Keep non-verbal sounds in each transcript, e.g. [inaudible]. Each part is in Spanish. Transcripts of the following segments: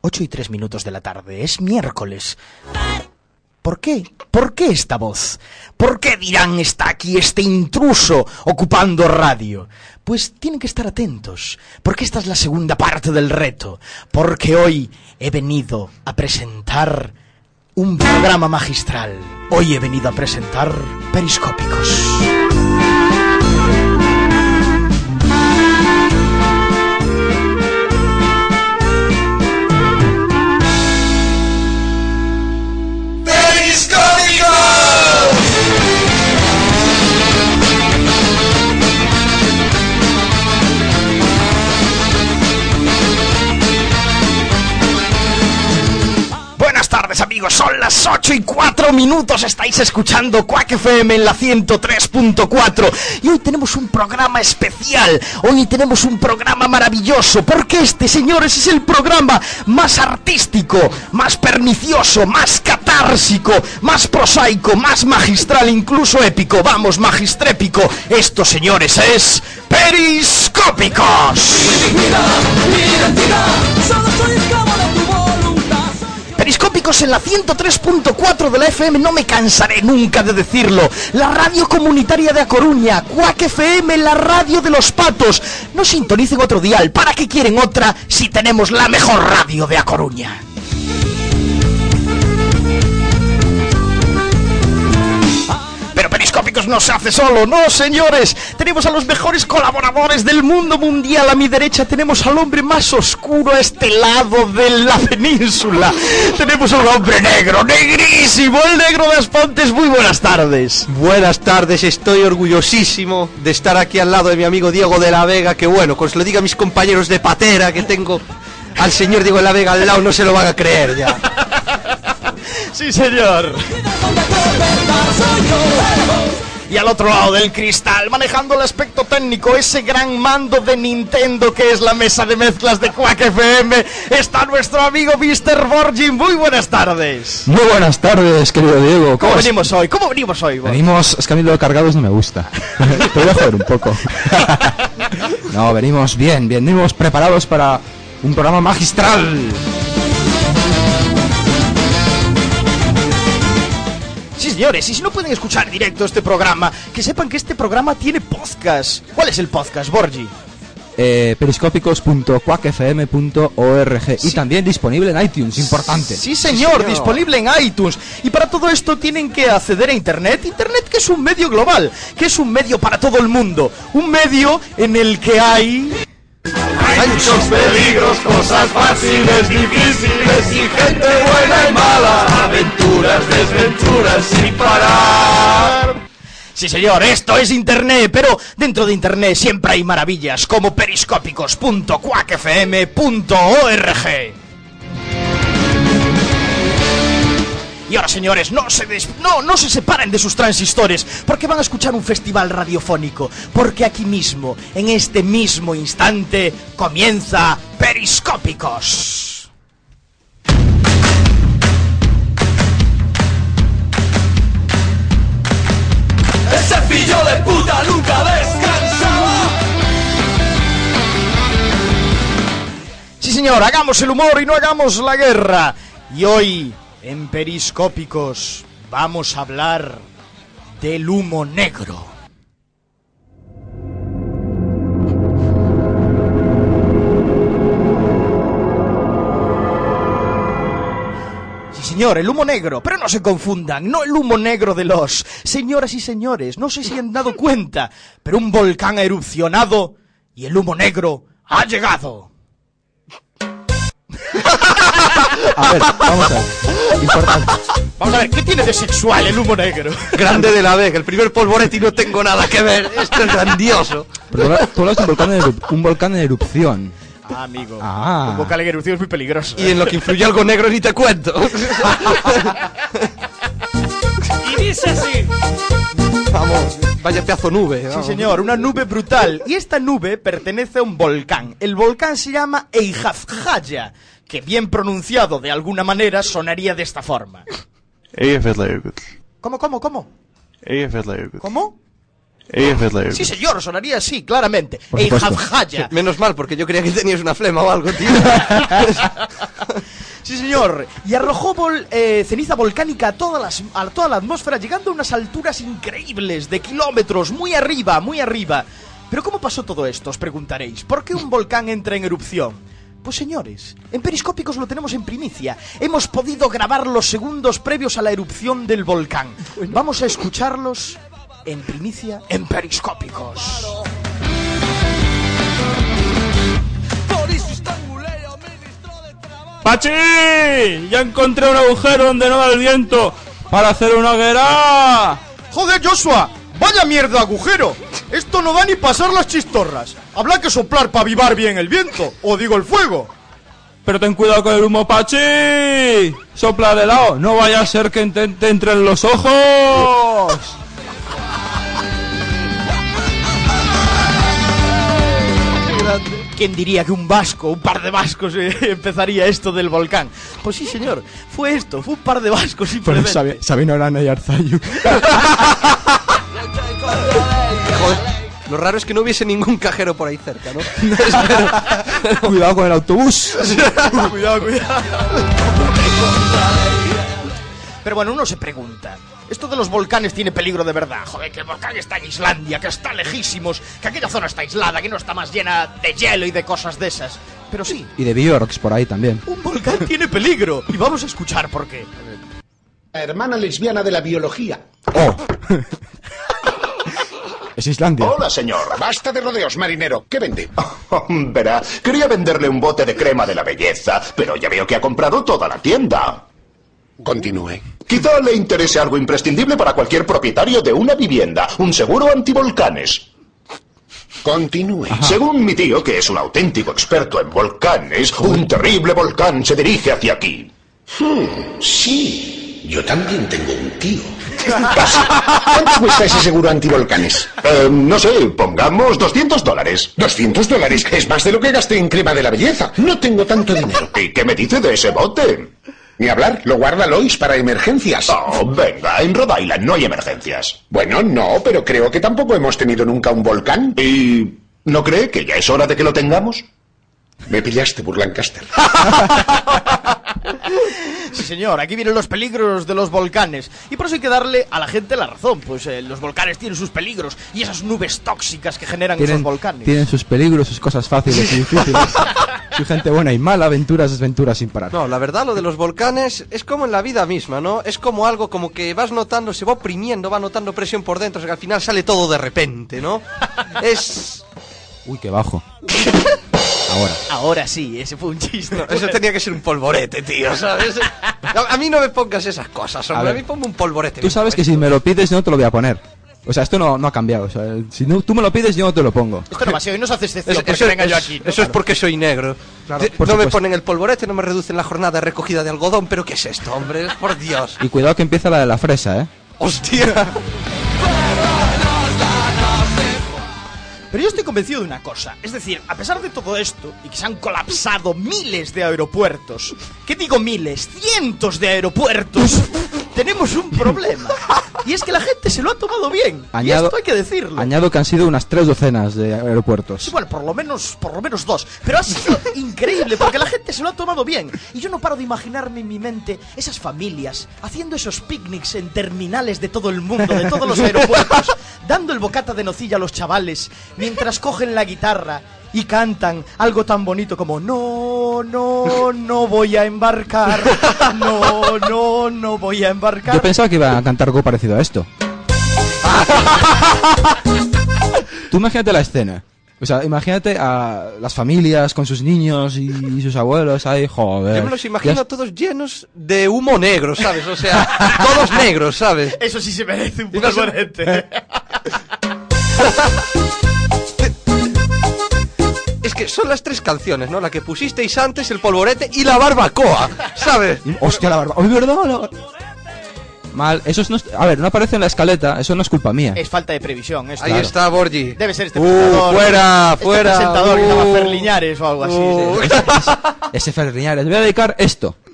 8 y 3 minutos de la tarde. Es miércoles. ¿Por qué? ¿Por qué esta voz? ¿Por qué dirán está aquí este intruso ocupando radio? Pues tienen que estar atentos, porque esta es la segunda parte del reto, porque hoy he venido a presentar un programa magistral. Hoy he venido a presentar Periscópicos. Amigos, son las 8 y 4 minutos, estáis escuchando Quack FM en la 103.4 y hoy tenemos un programa especial, hoy tenemos un programa maravilloso, porque este, señores, es el programa más artístico, más pernicioso, más catársico, más prosaico, más magistral, incluso épico, vamos, magistrépico, esto, señores, es Periscópicos. Periscópicos en la 103.4 de la FM, no me cansaré nunca de decirlo. La radio comunitaria de A Coruña, Cuac FM, la radio de los patos. No sintonicen otro dial, ¿para qué quieren otra si tenemos la mejor radio de A Coruña? No se hace solo, no señores. Tenemos a los mejores colaboradores del mundo mundial. A mi derecha tenemos al hombre más oscuro a este lado de la península. Tenemos a un hombre negro, negrísimo, el negro de Aspontes. Muy buenas tardes. Buenas tardes, estoy orgullosísimo de estar aquí al lado de mi amigo Diego de la Vega, que bueno, con se lo diga a mis compañeros de patera que tengo al señor Diego de la Vega al lado, no se lo van a creer ya. Sí, señor. Y al otro lado del cristal, manejando el aspecto técnico, ese gran mando de Nintendo que es la mesa de mezclas de Quack FM, está nuestro amigo Mr. Borgin. Muy buenas tardes. Muy buenas tardes, querido Diego. ¿Cómo es- venimos hoy? ¿Cómo venimos hoy? Borg? Venimos, es que a mí lo de cargados no me gusta. [laughs] Te voy a joder un poco. [laughs] no, venimos bien, bien, venimos preparados para un programa magistral. Señores, y si no pueden escuchar en directo este programa, que sepan que este programa tiene podcast. ¿Cuál es el podcast, Borgi? Eh, periscópicos.quackfm.org y también disponible en iTunes, importante. Sí, señor, señor. disponible en iTunes. Y para todo esto tienen que acceder a Internet. Internet que es un medio global, que es un medio para todo el mundo. Un medio en el que hay... Hay muchos peligros, cosas fáciles, difíciles y gente buena y mala. Aventuras, desventuras sin parar. Sí, señor, esto es Internet, pero dentro de Internet siempre hay maravillas como periscópicos.quackfm.org. Y ahora, señores, no se, des- no, no se separen de sus transistores, porque van a escuchar un festival radiofónico, porque aquí mismo, en este mismo instante, comienza Periscópicos. Ese pillo de puta nunca descansaba. Sí, señor, hagamos el humor y no hagamos la guerra. Y hoy, en Periscópicos, vamos a hablar del humo negro. Señor, el humo negro, pero no se confundan, no el humo negro de los... Señoras y señores, no sé si han dado cuenta, pero un volcán ha erupcionado y el humo negro ha llegado. [laughs] A ver, vamos a ver. Importante. Vamos a ver, ¿qué tiene de sexual el humo negro? Grande de la Vega, el primer polvorete y no tengo nada que ver. Esto es grandioso. Pero tú hablas- de un volcán en, un volcán en erupción. Ah, amigo. Ah. Un vocal en erupción es muy peligroso. Y en lo que influye algo negro ni te cuento. Y dice así. Vamos, vaya pedazo nube. Sí, señor, una nube brutal. Y esta nube pertenece a un volcán. El volcán se llama Eijafjaya, que bien pronunciado de alguna manera sonaría de esta forma. Eyjafjallajökull. ¿Cómo, cómo, cómo? Eyjafjallajökull. ¿Cómo? Sí, señor, sonaría así, claramente. [laughs] Menos mal, porque yo creía que tenías una flema o algo, tío. [laughs] Sí, señor. Y arrojó vol- eh, ceniza volcánica a, todas las- a toda la atmósfera, llegando a unas alturas increíbles, de kilómetros, muy arriba, muy arriba. Pero ¿cómo pasó todo esto? Os preguntaréis. ¿Por qué un volcán entra en erupción? Pues señores, en Periscópicos lo tenemos en primicia. Hemos podido grabar los segundos previos a la erupción del volcán. Vamos a escucharlos en primicia en Periscópicos. ¡Pachi! Ya encontré un agujero donde no va el viento para hacer una hoguera. Joder, Joshua, vaya mierda agujero. Esto no da ni pasar las chistorras. Habrá que soplar para avivar bien el viento, o digo el fuego. Pero ten cuidado con el humo, Pachi. Sopla de lado, no vaya a ser que te, te entre en los ojos. ¿Quién diría que un vasco, un par de vascos, eh, [laughs] empezaría esto del volcán? Pues sí, señor, fue esto, fue un par de vascos simplemente. Sabi- Sabino Arana y Arzayu. [laughs] Joder, lo raro es que no hubiese ningún cajero por ahí cerca, ¿no? [laughs] Cuidado con el autobús. [laughs] cuidado, cuidado. Pero bueno, uno se pregunta. Esto de los volcanes tiene peligro de verdad. Joder, que el volcán está en Islandia, que está lejísimos, que aquella zona está aislada, que no está más llena de hielo y de cosas de esas. Pero sí, Y de Bjorks por ahí también. un volcán tiene peligro. Y vamos a escuchar por qué. La hermana lesbiana de la biología. ¡Oh! [laughs] es Islandia. Hola, señor. Basta de rodeos, marinero. ¿Qué vende? [laughs] Verá, quería venderle un bote de crema de la belleza, pero ya veo que ha comprado toda la tienda. Continúe. Quizá le interese algo imprescindible para cualquier propietario de una vivienda, un seguro antivolcanes. Continúe. Según mi tío, que es un auténtico experto en volcanes, un terrible volcán se dirige hacia aquí. Sí, yo también tengo un tío. ¿Cuánto cuesta ese seguro antivolcanes? Eh, no sé, pongamos 200 dólares. 200 dólares. Es más de lo que gasté en crema de la belleza. No tengo tanto dinero. ¿Y qué me dice de ese bote? Ni hablar, lo guarda Lois para emergencias. Oh, venga, en Rhode Island no hay emergencias. Bueno, no, pero creo que tampoco hemos tenido nunca un volcán. ¿Y no cree que ya es hora de que lo tengamos? Me pillaste, Burlancaster. [laughs] Sí, señor, aquí vienen los peligros de los volcanes. Y por eso hay que darle a la gente la razón. Pues eh, los volcanes tienen sus peligros y esas nubes tóxicas que generan esos Tienen, volcanes. tienen sus peligros, sus cosas fáciles y difíciles. su gente buena y mala, aventuras, desventuras sin parar. No, la verdad, lo de los volcanes es como en la vida misma, ¿no? Es como algo como que vas notando, se va oprimiendo, va notando presión por dentro, o sea que al final sale todo de repente, ¿no? Es... Uy, qué bajo. [laughs] Ahora. Ahora sí, ese fue un chiste. Eso tenía que ser un polvorete, tío, ¿sabes? A, a mí no me pongas esas cosas, hombre. A, ver. mí ponme un polvorete. Tú sabes que si me lo pides yo no te lo voy a poner. O sea, esto no, no ha cambiado. O sea, si no, tú me lo pides yo no te lo pongo. Esto no va así, hoy no se hace excepción Eso, porque eso- venga yo es- aquí. eso es porque soy negro. No me ponen el polvorete, no me reducen la jornada de recogida de algodón, pero ¿qué es esto, hombre? Por Dios. Y cuidado que empieza la de la fresa, ¿eh? ¡Hostia! [laughs] Pero yo estoy convencido de una cosa. Es decir, a pesar de todo esto y que se han colapsado miles de aeropuertos, ¿qué digo miles? Cientos de aeropuertos. tenemos un problema. Y es que la gente se lo ha tomado bien. y Añado- esto hay que decirlo. Añado que han sido unas tres docenas de aeropuertos. Sí, bueno, por lo menos, por lo menos dos. Pero ha sido [laughs] increíble porque la gente se lo ha tomado bien. Y yo no paro de imaginarme en mi mente esas familias haciendo esos picnics en terminales de todo el mundo, de todos los aeropuertos, [laughs] dando el bocata de nocilla a los chavales, mientras cogen la guitarra y cantan algo tan bonito como No, no, no voy a embarcar. No, no, no voy a embarcar. Yo pensaba que iba a cantar algo parecido a esto. [laughs] Tú imagínate la escena. O sea, imagínate a las familias con sus niños y sus abuelos ahí, joder. Yo me los imagino todos llenos de humo negro, ¿sabes? O sea, [laughs] todos negros, ¿sabes? Eso sí se merece un polvorete. [laughs] Es que son las tres canciones, ¿no? La que pusisteis antes, el polvorete y la barbacoa, ¿sabes? [laughs] Hostia, la barba. ¡Ay, verdad! La- Mal, eso es no es- A ver, no aparece en la escaleta, eso no es culpa mía. Es falta de previsión. esto. Ahí está, Borgi. Debe ser este Uh, presentador. fuera, este fuera. presentador que se llama Uh. Fer Liñares o algo así. Uh. sí. Ese Ferriñares. Le voy a dedicar esto. [laughs]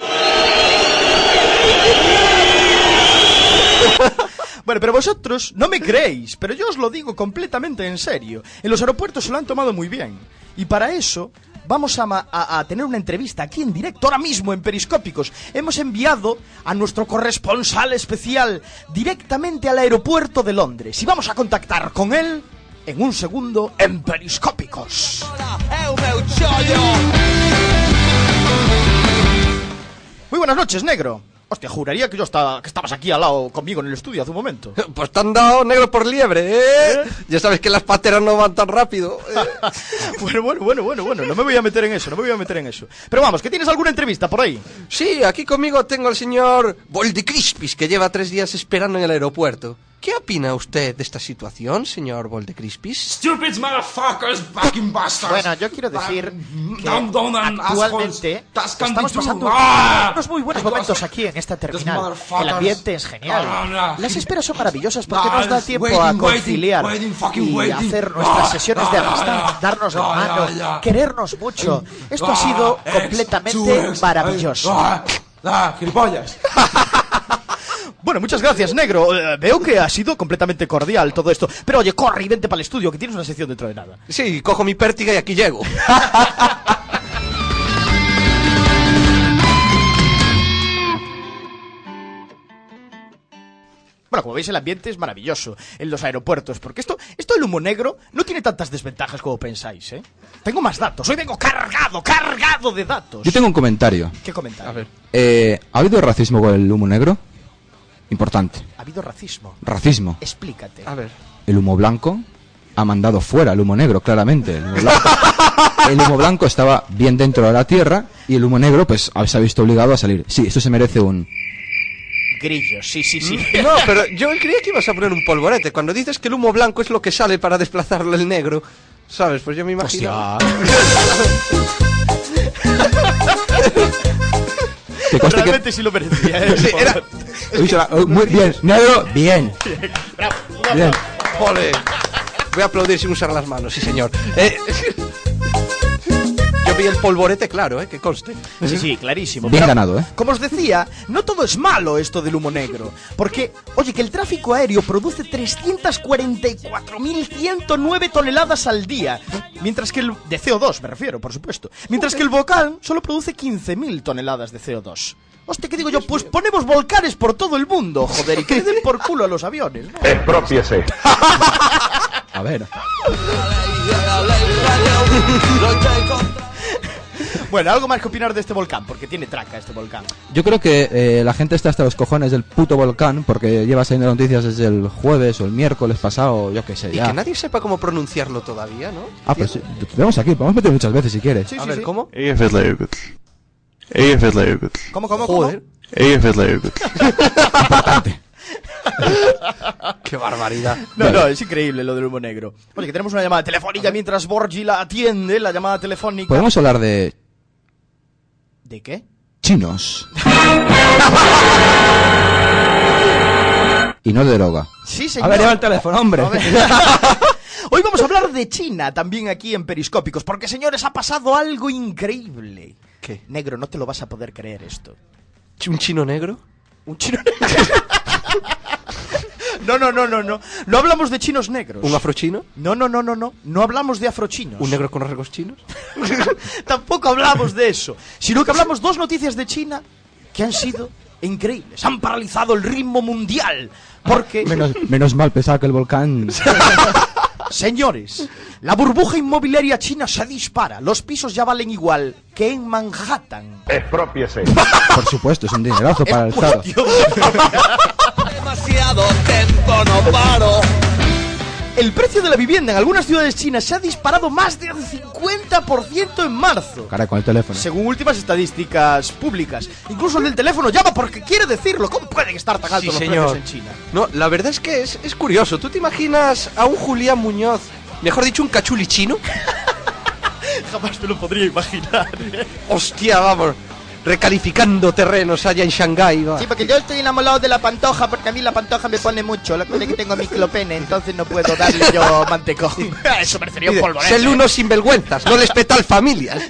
Bueno, pero vosotros no me creéis, pero yo os lo digo completamente en serio. En los aeropuertos se lo han tomado muy bien. Y para eso vamos a, tener una entrevista aquí en directo, ahora mismo en Periscópicos. Hemos enviado a nuestro corresponsal especial directamente al aeropuerto de Londres. Y vamos a contactar con él en un segundo en Periscópicos. Muy buenas noches, negro. Hostia, juraría que yo estaba, que estabas aquí al lado conmigo en el estudio hace un momento. [laughs] Pues te han dado negro por liebre, ¿eh? Ya sabes que las pateras no van tan rápido. ¿eh? [laughs] bueno, bueno, bueno, bueno, bueno, no me voy a meter en eso, no me voy a meter en eso. Pero vamos, que tienes alguna entrevista por ahí. Sí, aquí conmigo tengo al señor Boldi Crispis, que lleva tres días esperando en el aeropuerto. ¿Qué opina usted de esta situación, señor Bolde Crispis? Stupid motherfuckers, fucking bastards. Bueno, yo quiero decir que actualmente estamos pasando Ah! unos muy buenos momentos aquí en esta terminal. El ambiente es genial. Ah, Las esperas son maravillosas porque nos da tiempo a conciliar y hacer nuestras Ah, sesiones de amistad, darnos la mano, querernos mucho. Esto ha sido completamente maravilloso. Ah, ah, gilipollas. [laughs] Bueno, muchas gracias, negro. Eh, veo que ha sido completamente cordial todo esto. Pero oye, corre y vente para el estudio, que tienes una sección dentro de nada. Sí, cojo mi pértiga y aquí llego. [laughs] Bueno, como veis, el ambiente es maravilloso en los aeropuertos, porque esto, esto del humo negro no tiene tantas desventajas como pensáis, ¿eh? Tengo más datos, hoy vengo cargado, cargado de datos. Yo tengo un comentario. ¿Qué comentario? A ver. Eh, ¿Ha habido racismo con el humo negro? Importante. Ha habido racismo. Racismo. Explícate. A ver. El humo blanco ha mandado fuera el humo negro, claramente. El humo blanco, [laughs] el humo blanco estaba bien dentro de la tierra y el humo negro, pues, se ha visto obligado a salir. Sí, esto se merece un. Grillos, sí, sí, sí. No, pero yo creía que ibas a poner un polvorete. Cuando dices que el humo blanco es lo que sale para desplazarlo el negro, ¿sabes? Pues yo me imagino. [laughs] Que conste que- Realmente sí lo merecía, ¿eh? Sí, era- [laughs] la- oh, muy bien, negro, bien. Bien. Ole. Voy a aplaudir sin usar las manos, sí señor. Eh, vi el polvorete claro, ¿eh? Que conste. Sí, sí, clarísimo. Bien Pero, ganado, ¿eh? Como os decía, no todo es malo esto del humo negro. Porque, oye, que el tráfico aéreo produce 344.109 toneladas al día. Mientras que el. de CO2, me refiero, por supuesto. Mientras que el volcán solo produce 15.000 toneladas de CO2. Hostia, ¿qué digo yo? Pues ponemos volcanes por todo el mundo, joder, y que le den por culo a los aviones, ¿no? Expropiese. A ver. [laughs] Bueno, algo más que opinar de este volcán, porque tiene traca este volcán. Yo creo que eh, la gente está hasta los cojones del puto volcán porque lleva saliendo noticias desde el jueves o el miércoles pasado, yo qué sé, Y ya. que nadie sepa cómo pronunciarlo todavía, ¿no? Ah, pues sí, lo tenemos aquí, podemos meter muchas veces si quieres. Sí, A sí, ver, sí. ¿cómo? ¿Cómo, cómo, cómo? Joder, EFS-leukert. [laughs] [laughs] qué barbaridad. No, no, es increíble lo del humo negro. Oye, que tenemos una llamada telefónica mientras Borgi la atiende, la llamada telefónica. Podemos hablar de ¿De qué? chinos. [laughs] y no de droga. Sí, A señor. ver, lleva el teléfono, hombre. A. [laughs] Hoy vamos a hablar de China también aquí en Periscópicos, porque señores, ha pasado algo increíble. ¿Qué? Negro, no te lo vas a poder creer esto. ¿Un chino negro? Un chino [laughs] No, no, no, no, no. No hablamos de chinos negros. ¿Un afrochino? No, no, no, no, no. No hablamos de afrochinos. ¿Un negro con rasgos chinos? [laughs] Tampoco hablamos de eso. Sino que hablamos dos noticias de China que han sido increíbles. Han paralizado el ritmo mundial. Porque, Menos, menos mal, pensaba que el volcán. [laughs] señores, la burbuja inmobiliaria china se dispara. Los pisos ya valen igual que en Manhattan. Expropiese. Por supuesto, es un dinerazo [laughs] para el Estado. Demasiado tiempo no paro. El precio de la vivienda en algunas ciudades chinas se ha disparado más del 50% en marzo. Cara con el teléfono. Según últimas estadísticas públicas. Incluso el del teléfono llama porque quiere decirlo. ¿Cómo pueden estar tan altos Sí, los señor. precios en China? No, la verdad es que es, es curioso. ¿Tú te imaginas a un Julián Muñoz, mejor dicho, un cachuli chino? [laughs] Jamás me lo podría imaginar. Hostia, vamos, recalificando terrenos allá en Shanghái. Sí, porque yo estoy enamorado de la pantoja, porque a mí la pantoja me pone mucho. La cosa es que tengo miclopene, entonces no puedo darle yo [laughs] mantecón. [laughs] Eso merecería un polvorete. Ser unos sinvergüenzas, no les petal familias.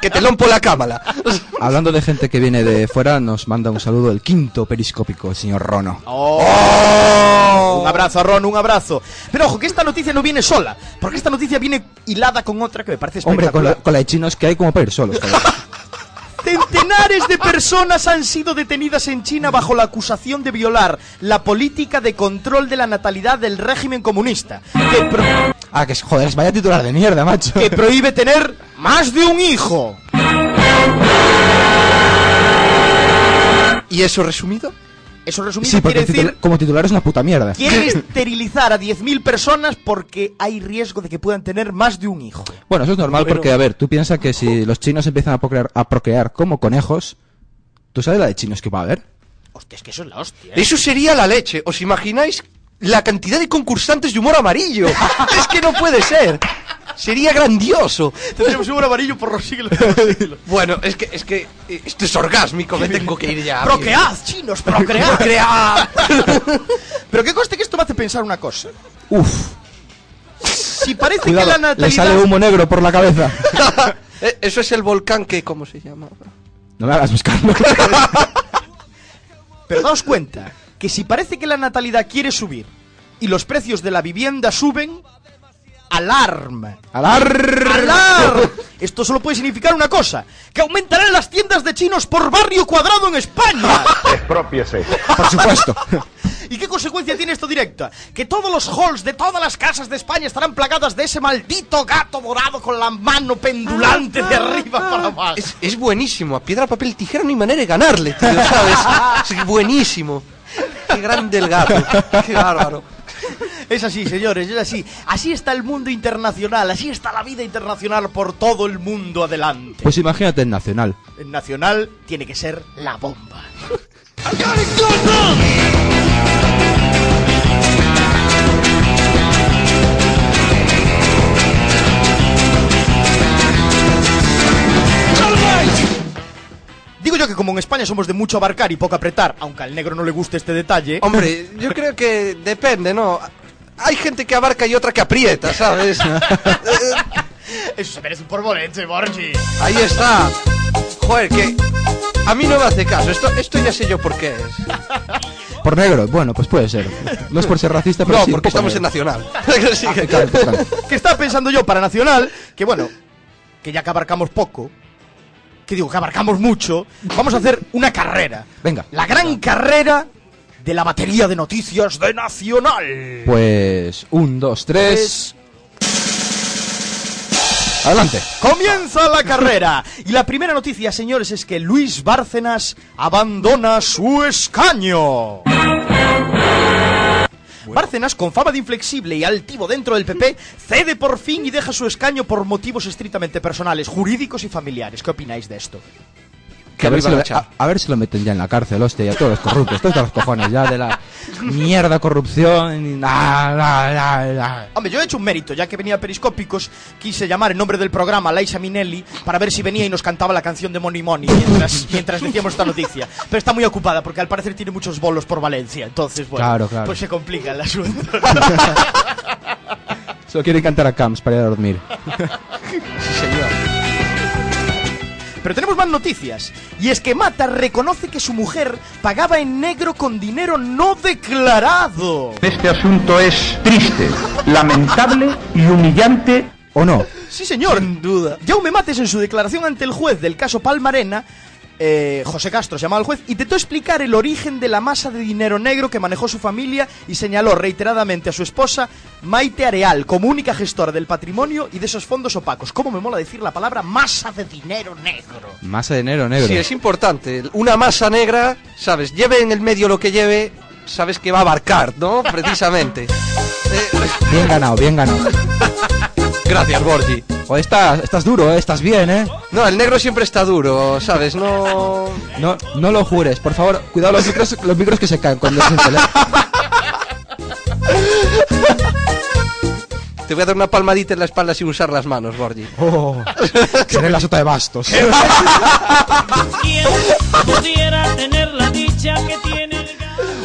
que te lompo la cámara. [laughs] Hablando de gente que viene de fuera, nos manda un saludo el quinto periscópico, el señor Rono. ¡Oh! Un abrazo a Ron, un abrazo. Pero ojo, que esta noticia no viene sola, porque esta noticia viene hilada con otra que me parece Hombre, con la, espectacular. con la de chinos que hay como para ir solos. Centenares de personas han sido detenidas en China bajo la acusación de violar la política de control de la natalidad del régimen comunista, que, pro- ah, que es- joder, vaya titular de mierda, macho. que prohíbe tener más de un hijo. ¿Y eso resumido? Eso resumido Sí, quiere decir como titular es una puta mierda. quieren [laughs] esterilizar a 10.000 personas porque hay riesgo de que puedan tener más de un hijo. Bueno, eso es normal Bueno. porque, a ver, tú piensas que si los chinos empiezan a procrear, a procrear como conejos, ¿tú sabes la de chinos que va a haber? Hostia, es que eso es la hostia. ¿eh? Eso sería la leche. ¿Os imagináis la cantidad de concursantes de humor amarillo? [laughs] es que no puede ser. Sería grandioso. Tendremos un amarillo por los siglos. de los [laughs] siglos. Bueno, es que, es que esto es orgásmico, me tengo que ir ya. Procread, chinos, procread. Procread. [laughs] Pero que conste que esto me hace pensar una cosa. Uf, Si parece cuidado, que la natalidad... le sale humo negro por la cabeza. [laughs] Eh, Eso es el volcán que, ¿cómo se llama? No me hagas buscarlo. Pero daos cuenta que si parece que la natalidad quiere subir y los precios de la vivienda suben, alarma. ¡Alar! ¡Alarma! Esto solo puede significar una cosa, que aumentarán las tiendas de chinos por barrio cuadrado en España. [laughs] Expropiese. Por supuesto. ¿Y qué consecuencia tiene esto directa? Que todos los halls de todas las casas de España estarán plagadas de ese maldito gato dorado con la mano pendulante de arriba para abajo. Es, es buenísimo. A piedra, papel, tijera no hay manera de ganarle, tío, ¿sabes? Es buenísimo. Qué grande el gato. Qué bárbaro. [laughs] Es así, señores, es así. Así está el mundo internacional, así está la vida internacional por todo el mundo adelante. Pues imagínate en Nacional. El nacional tiene que ser la bomba. [laughs] que como en España somos de mucho abarcar y poco apretar, aunque al negro no le guste este detalle, Hombre, [laughs] yo creo que depende, ¿no? Hay gente que abarca y otra que aprieta, ¿sabes? [laughs] eso se merece un porbolense, Borgi. Ahí está. Joder, que a mí no me hace caso. Esto, esto ya sé yo por qué es. [laughs] Por negro, bueno, pues puede ser. No es por ser racista, pero No, sí, porque estamos en negro. Nacional. Sí, que- Claro, claro. que estaba pensando yo para Nacional, que bueno, que ya que abarcamos poco, que digo que abarcamos mucho, vamos a hacer una carrera. Venga. La gran carrera de la batería de noticias de Nacional. Pues. Un, dos, tres. Adelante. Comienza la carrera. Y la primera noticia, señores, es que Luis Bárcenas abandona su escaño. Bárcenas, con fama de inflexible y altivo dentro del PP, cede por fin y deja su escaño por motivos estrictamente personales, jurídicos y familiares. ¿Qué opináis de esto? Que a, ver si lo, a a- ver si lo meten ya en la cárcel, hostia, y a todos los corruptos, todos los cojones ya de la mierda corrupción na, na, na. Hombre, yo he hecho un mérito, ya que venía Periscópicos, quise llamar en nombre del programa a Laisa Minelli para ver si venía y nos cantaba la canción de Money Money mientras, [laughs] mientras decíamos esta noticia. Pero está muy ocupada porque al parecer tiene muchos bolos por Valencia, entonces, bueno, Claro, claro. pues se complica el asunto. [laughs] Solo quieren cantar a Camps para ir a dormir. Pero tenemos más noticias. Y es que Mata reconoce que su mujer pagaba en negro con dinero no declarado. Este asunto es triste, lamentable y humillante. ¿O no? Sí, señor. Sin duda. Jaume Mates, en su declaración ante el juez del caso Palmarena, eh, José Castro se llamaba el juez, intentó explicar el origen de la masa de dinero negro que manejó su familia y señaló reiteradamente a su esposa Maite Areal como única gestora del patrimonio y de esos fondos opacos. ¿Cómo me mola decir la palabra masa de dinero negro? Masa de enero negro. Sí, es importante. Una masa negra, ¿sabes? Lleve en el medio lo que lleve, sabes que va a abarcar, ¿no? Precisamente. Eh, Bien ganado, bien ganado. gracias, Borgi. Joder, estás, estás duro, ¿eh? estás bien, ¿eh? No, el negro siempre está duro, ¿sabes? No... No, no lo jures, por favor, cuidado los micros, los micros que se caen cuando se. Te voy a dar una palmadita en la espalda sin usar las manos, Borgi. Oh, seré la sota de bastos. [laughs] ¿Quién pudiera tener la dicha que tiene el gato?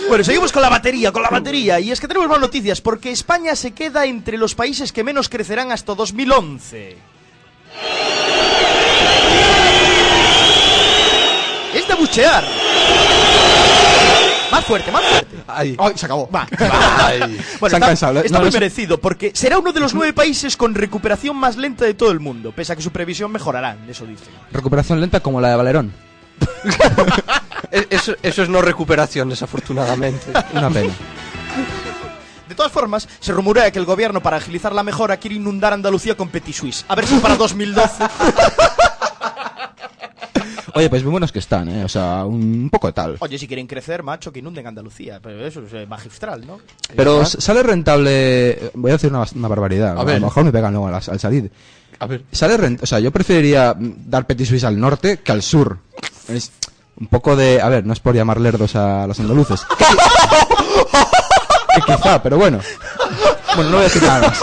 Bueno, seguimos con la batería, con la batería. Y es que tenemos más noticias, porque España se queda entre los países que menos crecerán hasta 2011. buchear. Más fuerte, más fuerte. Ay. Ay, se acabó. [laughs] Va. Ay. Bueno, Se han está, cansado, ¿eh? está No, muy no merecido porque será uno de los nueve países con recuperación más lenta de todo el mundo, pese a que su previsión mejorará, eso dice. Recuperación lenta como la de Valerón. [laughs] E- Eso, eso es no recuperación, desafortunadamente. Una pena. De todas formas, se rumorea que el gobierno para agilizar la mejora quiere inundar Andalucía con Petit Suisse. A ver si para 2012 Oye, pues muy buenos que están, ¿eh? O sea, un poco tal. Oye, si quieren crecer, macho, que inunden Andalucía. Pero eso es eh, magistral, ¿no? Pero s- sale rentable. Voy a decir una, una barbaridad. A A, ver. lo mejor me pegan luego al, al salir. A ver. Sale rent- O sea, yo preferiría dar Petit Suisse al norte que al sur. Es un poco de. A ver, no es por llamar lerdos a los andaluces. [laughs] Que quizá, pero bueno. Bueno, no voy a decir nada más.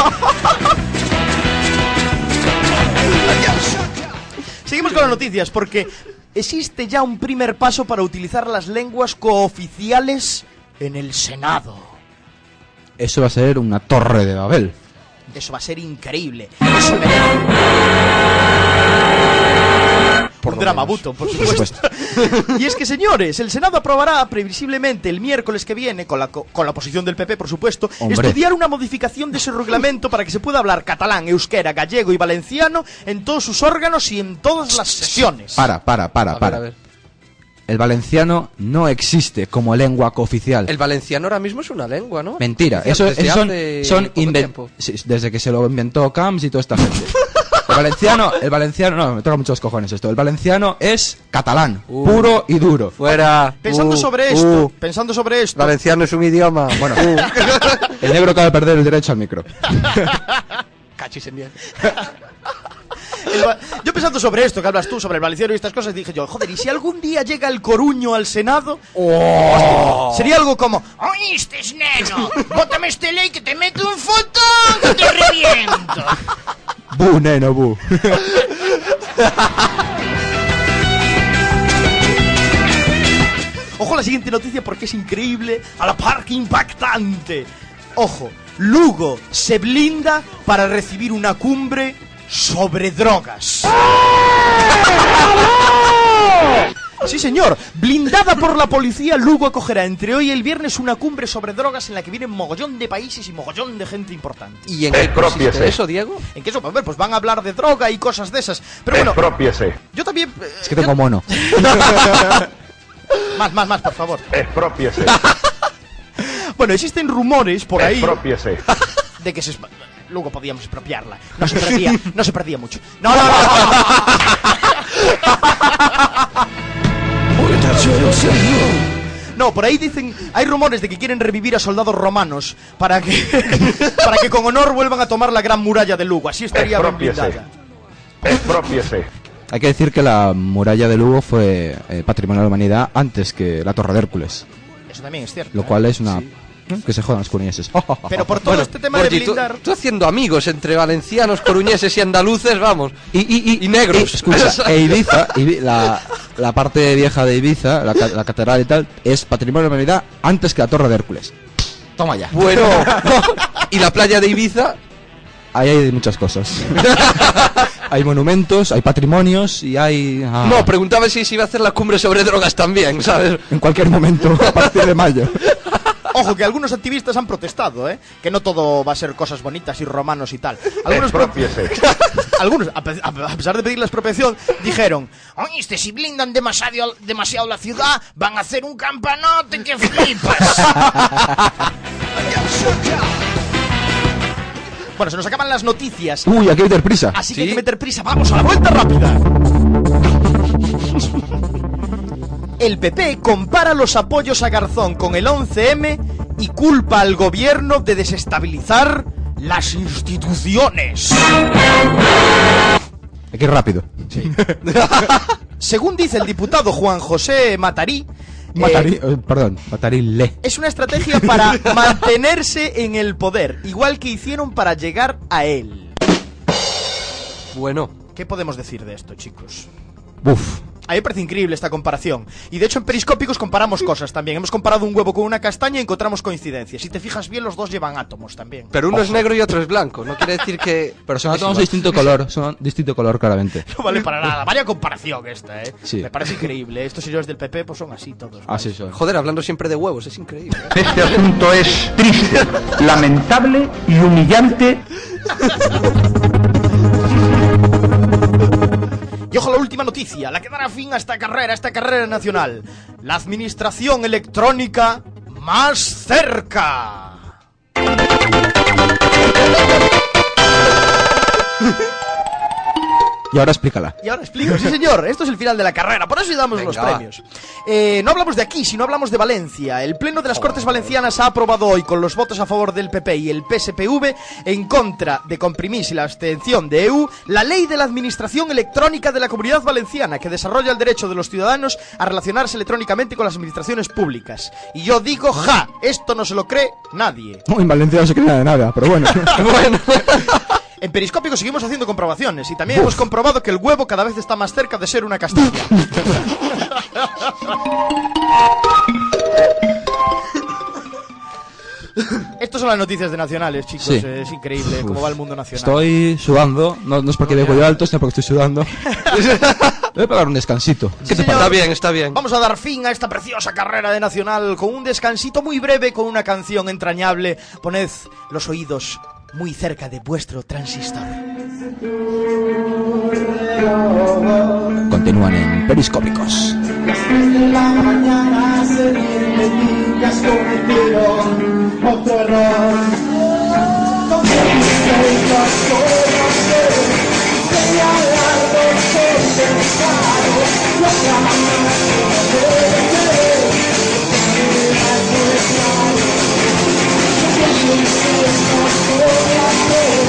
Seguimos con las noticias porque existe ya un primer paso para utilizar las lenguas cooficiales en el Senado. Eso va a ser una torre de Babel. Eso va a ser increíble. Eso merece. un drama buto, por supuesto. [laughs] y es que, señores, el Senado aprobará previsiblemente el miércoles que viene, con la, co- con la oposición del PP, por supuesto, Hombre. estudiar una modificación de ese reglamento para que se pueda hablar catalán, euskera, gallego y valenciano en todos sus órganos y en todas las sesiones. Para, para, para, A ver, para. a ver. El valenciano no existe como lengua cooficial. El valenciano ahora mismo es una lengua, ¿no? Mentira, eso, eso son, son desde que se lo inventó Camps y toda esta gente. [laughs] El valenciano, el valenciano, no, me toca muchos cojones esto. El valenciano es catalán, Uh. puro y duro. Fuera. Pensando Uh, sobre esto, uh. pensando sobre esto, Valenciano es un idioma. Bueno, El negro acaba de perder el derecho al micro. cachis en va- yo pensando sobre esto que hablas tú, sobre el valenciano y estas cosas, dije yo, joder, ¿y si algún día llega el coruño al Senado? Oh. Hostia, sería algo como, oíste, neno, bótame este ley que te meto un fotón que te reviento. Bu, neno, bu. Ojo a la siguiente noticia porque es increíble, a la par que impactante. Ojo, Lugo se blinda para recibir una cumbre sobre drogas. Sí, señor. Blindada por la policía, Lugo acogerá entre hoy y el viernes una cumbre sobre drogas en la que vienen mogollón de países y mogollón de gente importante. ¿Y en qué consiste Expropiese. eso, Diego? ¿En qué eso? Pues, ver, pues van a hablar de droga y cosas de esas. Pero bueno, Expropiese. yo también... eh, Es que tengo mono. [laughs] Más, más, más, por favor. Expropiese. [laughs] Bueno, existen rumores por ahí... Expropiese. [laughs] de que se luego podíamos expropiarla. No se perdía, no se perdía mucho. No, no, no. no, no. No, por ahí dicen, hay rumores de que quieren revivir a soldados romanos para que [laughs] para que con honor vuelvan a tomar la gran muralla de Lugo. Así estaría bien Expropiese. blindada. Expropiese. Hay que decir que la muralla de Lugo fue eh, patrimonio de la humanidad antes que la Torre de Hércules. Eso también es cierto. Lo ¿eh? cual es una... Que se jodan los coruñeses. [laughs] Pero por todo este tema de Borgi, tú, blindar, tú haciendo amigos entre valencianos, coruñeses y andaluces, vamos. Y, y, Y negros. y, escucha, [laughs] e Ibiza, Ibi- la, la parte vieja de Ibiza, la, la catedral y tal, es patrimonio de la humanidad antes que la Torre de Hércules. Toma ya. Bueno. [laughs] y la playa de Ibiza. Ahí hay muchas cosas. hay monumentos, hay patrimonios y hay... ah, No, preguntaba si se iba a hacer la cumbre sobre drogas también, ¿sabes? en cualquier momento, a partir de mayo. Ojo que algunos activistas han protestado, ¿eh? Que no todo va a ser cosas bonitas y romanos y tal. [laughs] Algunos. [laughs] Algunos, a pe- a a pesar de pedir la expropiación, dijeron: Oíste, si blindan demasiado, demasiado la ciudad, van a hacer un campanote que flipas. [laughs] bueno, se nos acaban las noticias. Uy, hay que meter prisa. Así que hay que meter prisa. ¡Vamos a la vuelta rápida! El PP compara los apoyos a Garzón con el 11M y culpa al gobierno de desestabilizar las instituciones. Hay que ir rápido. [laughs] Según dice el diputado Juan José Matarí, eh, Matarí, eh, perdón, Matarí le. es una estrategia para [laughs] mantenerse en el poder, igual que hicieron para llegar a él. Bueno. ¿Qué podemos decir de esto, chicos? Uf. A mí me parece increíble esta comparación. Y de hecho en Periscópicos comparamos cosas también. Hemos comparado un huevo con una castaña y encontramos coincidencias. Si te fijas bien, los dos llevan átomos también. Pero uno es negro y otro es blanco. No quiere decir que. [laughs] Pero son átomos de distinto color, [laughs] son distinto color claramente. No vale para nada. Vaya comparación esta, ¿eh? Sí. Me parece increíble. Estos señores del PP pues son así todos. Así son. Joder, hablando siempre de huevos, es increíble. [laughs] Este asunto es triste, lamentable y humillante. Y ojo la última noticia, la que dará fin a esta carrera, a esta carrera nacional. La administración electrónica más cerca. Y ahora explícala. Y ahora explico, sí señor, esto es el final de la carrera, por eso le damos los Venga, premios. Eh, no hablamos de aquí, sino hablamos de Valencia. El Pleno de las Cortes Valencianas ha aprobado hoy, con los votos a favor del PP y el PSPV, en contra de Comprimís y la abstención de EU, la ley de la Administración Electrónica de la Comunidad Valenciana, que desarrolla el derecho de los ciudadanos a relacionarse electrónicamente con las administraciones públicas. Y yo digo, ja, esto no se lo cree nadie. No, en Valencia no se cree nada de nada, pero bueno. [laughs] [laughs] Bueno. En Periscópico seguimos haciendo comprobaciones y también hemos comprobado que el huevo cada vez está más cerca de ser una castaña. Estas son las noticias de nacionales, chicos. Sí. Es increíble cómo va el mundo nacional. Estoy sudando, no, no es porque vengo yo alto, sino porque estoy sudando. [laughs] Voy a pegar un descansito. Sí. Está bien, está bien. Vamos a dar fin a esta preciosa carrera de Nacional con un descansito muy breve, con una canción entrañable. Poned los oídos muy cerca de vuestro transistor. Continúan en Periscópicos. Otro [laughs] error. Lord, I.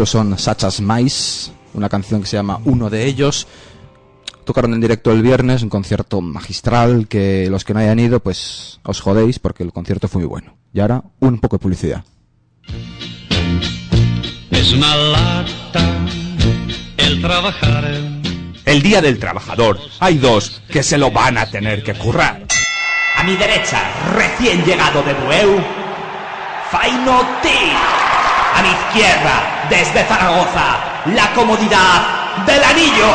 estos son Sachas Mais, una canción que se llama Uno de ellos. Tocaron en directo el viernes, un concierto magistral que los que no hayan ido, pues os jodéis porque el concierto fue muy bueno. Y ahora, un poco de publicidad. Es una lata el trabajar. El Día del Trabajador hay dos que se lo van a tener que currar. A mi derecha, recién llegado de Bueu, Faino T. A mi izquierda, desde Zaragoza, la comodidad del anillo.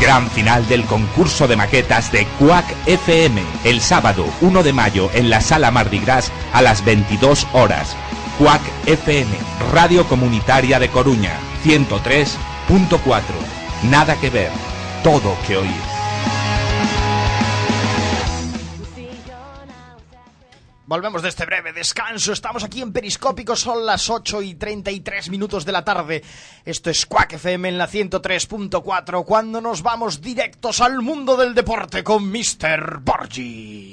Gran final del concurso de maquetas de Quack FM el sábado 1 de mayo en la sala Mardi Gras a las 22 horas. Quack FM, Radio Comunitaria de Coruña, 103.4. Nada que ver, todo que oír. Volvemos de este breve descanso. Estamos aquí en Periscópico. Son las 8 y 33 minutos de la tarde. Esto es Quack FM en la 103.4. Cuando nos vamos directos al mundo del deporte con Mr. Borgi.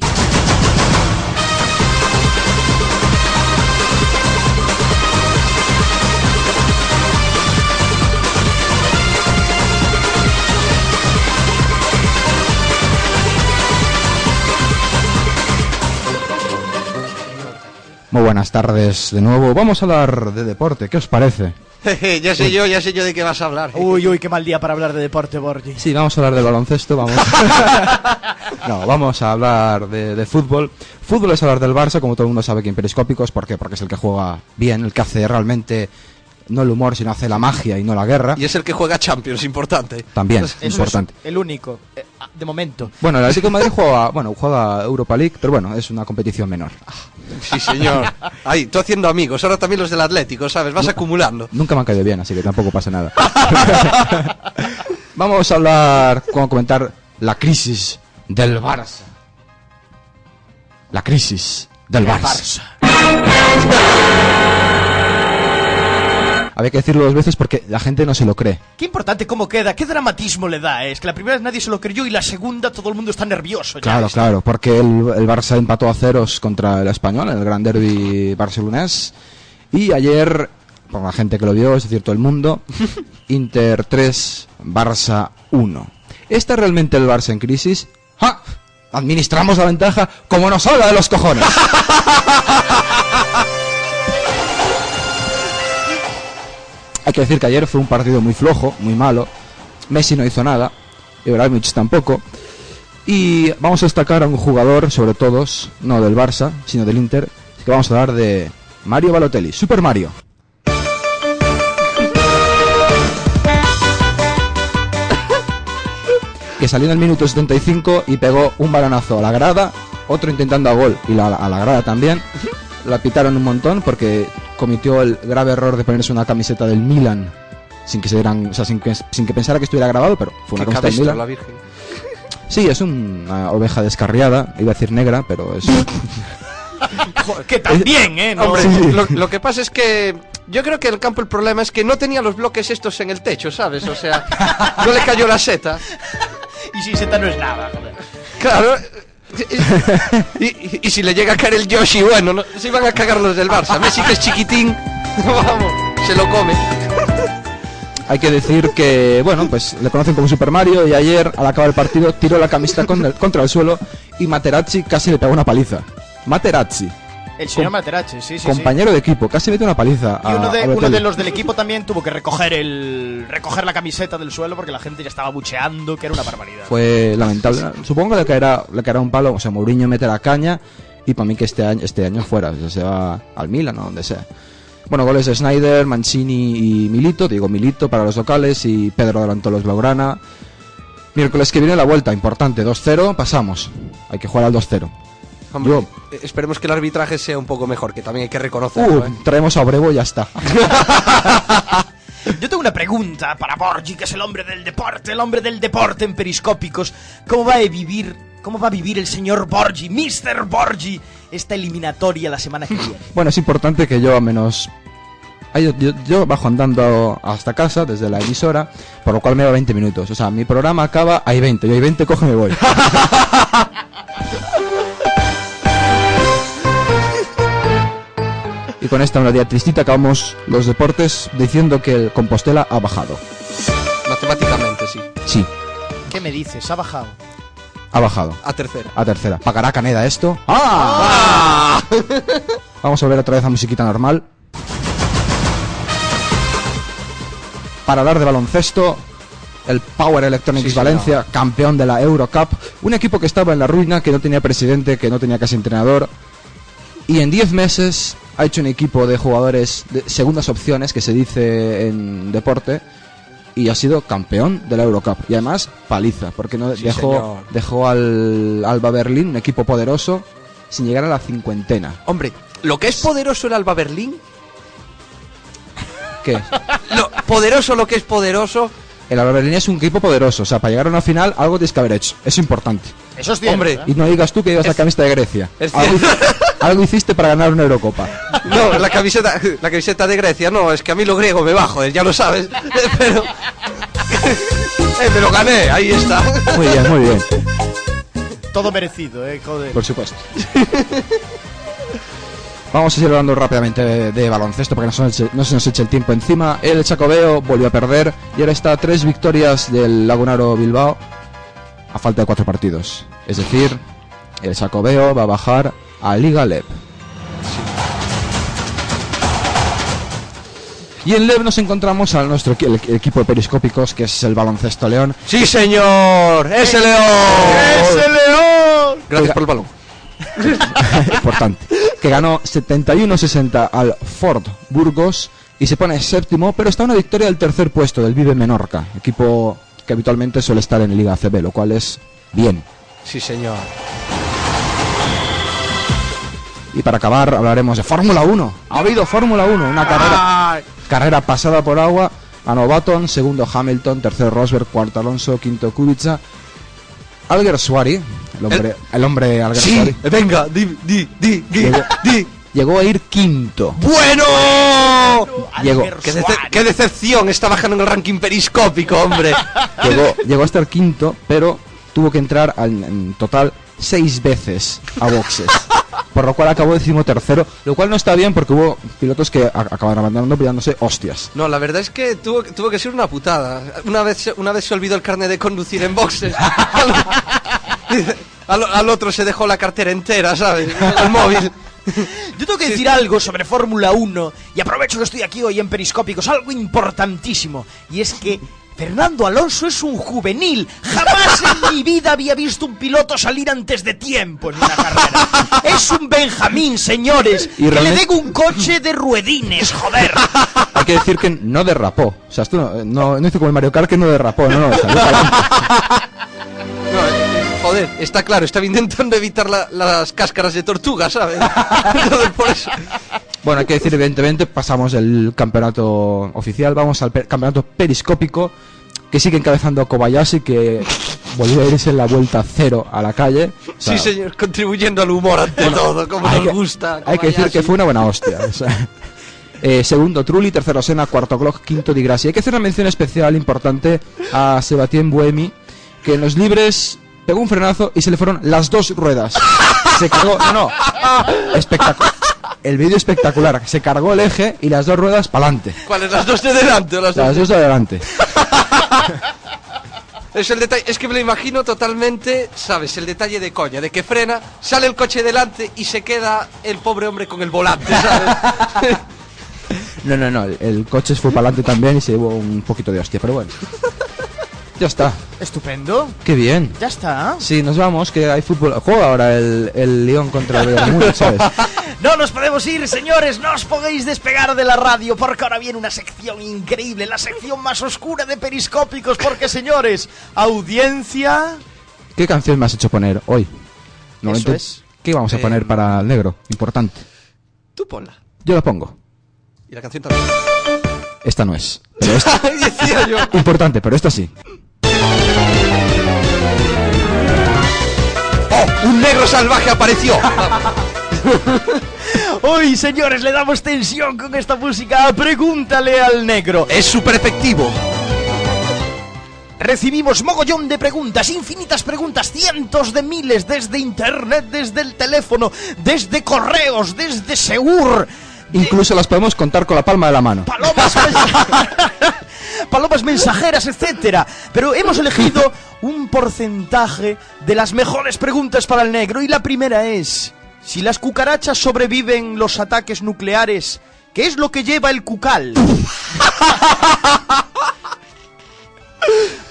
Muy buenas tardes de nuevo. Vamos a hablar de deporte. ¿Qué os parece? [laughs] ya sé yo, ya sé yo de qué vas a hablar. Uy, uy, qué mal día para hablar de deporte, Borgi. Sí, vamos a hablar del baloncesto, vamos. [laughs] no, vamos a hablar de, de fútbol. Fútbol es hablar del Barça, como todo el mundo sabe que en Periscópicos. ¿Por qué? Porque es el que juega bien, el que hace realmente no el humor, sino hace la magia y no la guerra. Y es el que juega Champions, importante. También, Eso importante. es el único, eh, ah, de momento. Bueno, el Atlético de Madrid juega, bueno, juega Europa League, pero bueno, es una competición menor. Sí, señor. Ahí, tú haciendo amigos. Ahora también los del Atlético, ¿sabes? Vas acumulando. Nunca me han caído bien, así que tampoco pasa nada. [laughs] Vamos a hablar, como comentar la crisis del Barça. La crisis del Barça. Había que decirlo dos veces porque la gente no se lo cree. Qué importante cómo queda, qué dramatismo le da. eh. Es que la primera vez nadie se lo creyó y la segunda todo el mundo está nervioso. ya Claro, claro, porque el, el Barça empató a ceros contra el Español en el Gran Derby barcelonés. Y ayer, por la gente que lo vio, es decir, todo el mundo, [laughs] Inter 3, Barça 1. ¿Está realmente el Barça en crisis? ¡Ja! Administramos la ventaja como nos habla de los cojones. [laughs] Hay que decir que ayer fue un partido muy flojo, muy malo. Messi no hizo nada, Ibrahimovic tampoco. Y vamos a destacar a un jugador, sobre todos, no del Barça, sino del Inter, que vamos a hablar de Mario Balotelli, Super Mario. [laughs] Que salió en el minuto 75 y pegó un balonazo a la grada, otro intentando a gol y la- a la grada también. La pitaron un montón porque cometió el grave error de ponerse una camiseta del Milan sin que se dieran, o sea, sin que, sin que pensara que estuviera grabado, pero fue una camiseta del Milan. la Virgen. Sí, es una oveja descarriada, iba a decir negra, pero es... [laughs] Que también, ¿eh? No- Hombre, Sí. lo, lo que pasa es que yo creo que el campo el problema es que no tenía los bloques estos en el techo, ¿sabes? O sea, no le cayó la seta. [laughs] Y si seta no es nada, joder. Claro. Y, si le llega a caer el Yoshi, bueno, no, se iban a cagar los del Barça. Messi que es chiquitín, [laughs] vamos, se lo come. Hay que decir que, bueno, pues le conocen como Super Mario y ayer, al acabar el partido, tiró la camiseta con el- contra el suelo y Materazzi casi le pegó una paliza. Materazzi, El señor Materazzi, sí, sí. compañero de equipo, casi mete una paliza. Y uno de, a uno de los del equipo también tuvo que recoger el recoger la camiseta del suelo porque la gente ya estaba bucheando, que era una barbaridad. Fue lamentable. Supongo que le caerá, le caerá un palo, o sea, Mourinho mete la caña y para mí que este año, este año fuera, o sea, se va al Milan o donde sea. Bueno, goles de Snyder, Mancini y Milito, digo Milito para los locales y Pedro adelantó los Blaugrana. Miércoles que viene la vuelta, importante, 2-0, pasamos. Hay que jugar al 2-0. Hombre, Yo- eh, esperemos que el arbitraje sea un poco mejor, que también hay que reconocerlo. Uh, ¿eh? traemos a Brevo y ya está. [laughs] Yo tengo una pregunta para Borgi, que es el hombre del deporte, el hombre del deporte en periscópicos. ¿Cómo va a vivir, cómo va a vivir el señor Borgi, Mr. Borgi, esta eliminatoria la semana que viene? [laughs] Bueno, es importante que yo a menos... Yo, yo- yo bajo andando hasta casa desde la emisora, por lo cual me va 20 minutos. O sea, mi programa acaba, hay 20, yo hay 20, cojo y me voy. [laughs] y con esta melodía tristita acabamos los deportes diciendo que el Compostela ha bajado. Matemáticamente, sí. Sí, ¿Qué me dices? ¿Ha bajado? ha bajado. A tercera. A tercera. ¿Pagará Caneda esto? ¡Ah! [laughs] Vamos a ver otra vez a musiquita normal. Para hablar de baloncesto, el Power Electronics Sí. Valencia, campeón de la Eurocup. Un equipo que estaba en la ruina, que no tenía presidente, que no tenía casi entrenador. Y en 10 meses ha hecho un equipo de jugadores de segundas opciones, que se dice en deporte, y ha sido campeón de la Eurocup. Y además, paliza, porque no Sí, dejó, señor. dejó al Alba Berlín, un equipo poderoso, sin llegar a la cincuentena. Hombre, lo que es poderoso el Alba Berlín, ¿Qué? [laughs] lo poderoso lo que es poderoso, El Alba Berlín es un equipo poderoso, o sea, para llegar a una final algo tienes que haber hecho. Es importante. Eso es cierto. Hombre, ¿eh? Y no digas tú que llevas la camiseta de Grecia. [laughs] es Algo, cierto. algo hiciste para ganar una Eurocopa. No, la camiseta, la camiseta de Grecia, no, es que a mí lo griego me joder, ya lo sabes. Pero. [laughs] Eh, me lo gané, ahí está. Muy bien, muy bien. Todo merecido, ¿eh? Joder. Por supuesto. [laughs] Vamos a seguir hablando rápidamente de, de baloncesto porque no se, nos eche- no se nos eche el tiempo encima. El Chacobeo volvió a perder y ahora está a tres victorias del Lagunaro Bilbao a falta de cuatro partidos. Es decir, el Chacobeo va a bajar a Liga Leb. Y en Leb nos encontramos a nuestro equi- el equipo de periscópicos, que es el Baloncesto León. Sí, señor, ese león. ¡Ese león! Gracias por el balón. [laughs] importante, que ganó 71-60 al Ford Burgos y se pone séptimo, pero está a una victoria del tercer puesto del Vive Menorca, equipo que habitualmente suele estar en Liga ACB, lo cual es bien. Sí, señor. Y para acabar hablaremos de Fórmula 1. Ha habido Fórmula 1, una carrera, Ay, carrera pasada por agua. Ganó Baton, segundo Hamilton, tercero Rosberg, cuarto Alonso, quinto Kubica. Alguersuari, el hombre, el hombre Alguersuari, sí, venga, di, di, di, di, Llegó- di. llegó a ir quinto. ¡Bueno! Llegó, ¡Qué, dece- qué decepción! Está bajando en el ranking periscópico, hombre. [laughs] llegó, llegó a estar quinto, pero tuvo que entrar al- en total seis veces a boxes. Por lo cual acabó decimotercero, lo cual no está bien porque hubo pilotos que acabaron abandonando pillándose hostias. No, la verdad es que tuvo, tuvo que ser una putada. Una vez, se- una vez se olvidó el carnet de conducir en boxes. [laughs] [laughs] al, otro se dejó la cartera entera, ¿sabes? El móvil. Yo tengo que decir algo sobre Fórmula 1 y aprovecho que estoy aquí hoy en Periscópicos, algo importantísimo, y es que Fernando Alonso es un juvenil. Jamás en mi vida había visto un piloto salir antes de tiempo en una carrera. Es un Benjamín, señores. Y que le den un coche de ruedines, joder. Hay que decir que no derrapó. O sea, esto no, no, no hizo como el Mario Kart que no derrapó, no, no, eh, [laughs] joder, está claro, estaba intentando evitar la- las cáscaras de tortuga, ¿sabes? [laughs] Entonces, por eso. Bueno, hay que decir, evidentemente, pasamos del campeonato oficial, vamos al per- campeonato periscópico, que sigue encabezando Kobayashi, que volvió a irse en la vuelta cero a la calle. O sea, sí, señor, contribuyendo al humor ante todo, como nos que- gusta. Hay que decir que fue una buena hostia. o sea. [laughs] Eh, segundo Trulli, tercero Sena, cuarto Glock, quinto Di Grassi. Hay que hacer una mención especial importante a Sebastien Buemi, que en los libres pegó un frenazo y se le fueron las dos ruedas. Se cargó, no, no, espectacular. El vídeo espectacular. Se cargó el eje y las dos ruedas para adelante. ¿Cuáles? ¿Las dos de delante o las dos Las de- dos de adelante. [laughs] Es el detalle, es que me lo imagino totalmente, ¿sabes? El detalle de coña, de que frena, sale el coche delante y se queda el pobre hombre con el volante, ¿sabes? [laughs] No, no, no. El, el coche fue para adelante también y se llevó un poquito de hostia, pero bueno. [laughs] Ya está. Estupendo. Qué bien. Ya está. Sí, nos vamos, que hay fútbol. Juega ahora el, el León contra el Múnich, ¿sabes? [laughs] No nos podemos ir, señores, no os podéis despegar de la radio porque ahora viene una sección increíble, la sección más oscura de periscópicos porque, señores, audiencia... ¿Qué canción me has hecho poner hoy? Normalmente, es. ¿Qué vamos a poner Em, para el negro? Importante. Tú ponla. Yo la pongo. Y la canción también. Esta no es. Pero esta, [laughs] Decía yo. importante, pero esta sí. ¡Oh! ¡Un negro salvaje apareció! [laughs] Hoy, señores, le damos tensión con esta música. Pregúntale al negro. es súper efectivo. Recibimos mogollón de preguntas, infinitas preguntas, cientos de miles, desde internet, desde el teléfono, desde correos, desde Segur. Incluso las podemos contar con la palma de la mano. Palomas, [laughs] palomas mensajeras, etcétera. Pero hemos elegido un porcentaje de las mejores preguntas para el negro y la primera es, si las cucarachas sobreviven los ataques nucleares, ¿qué es lo que lleva el cucal? [laughs]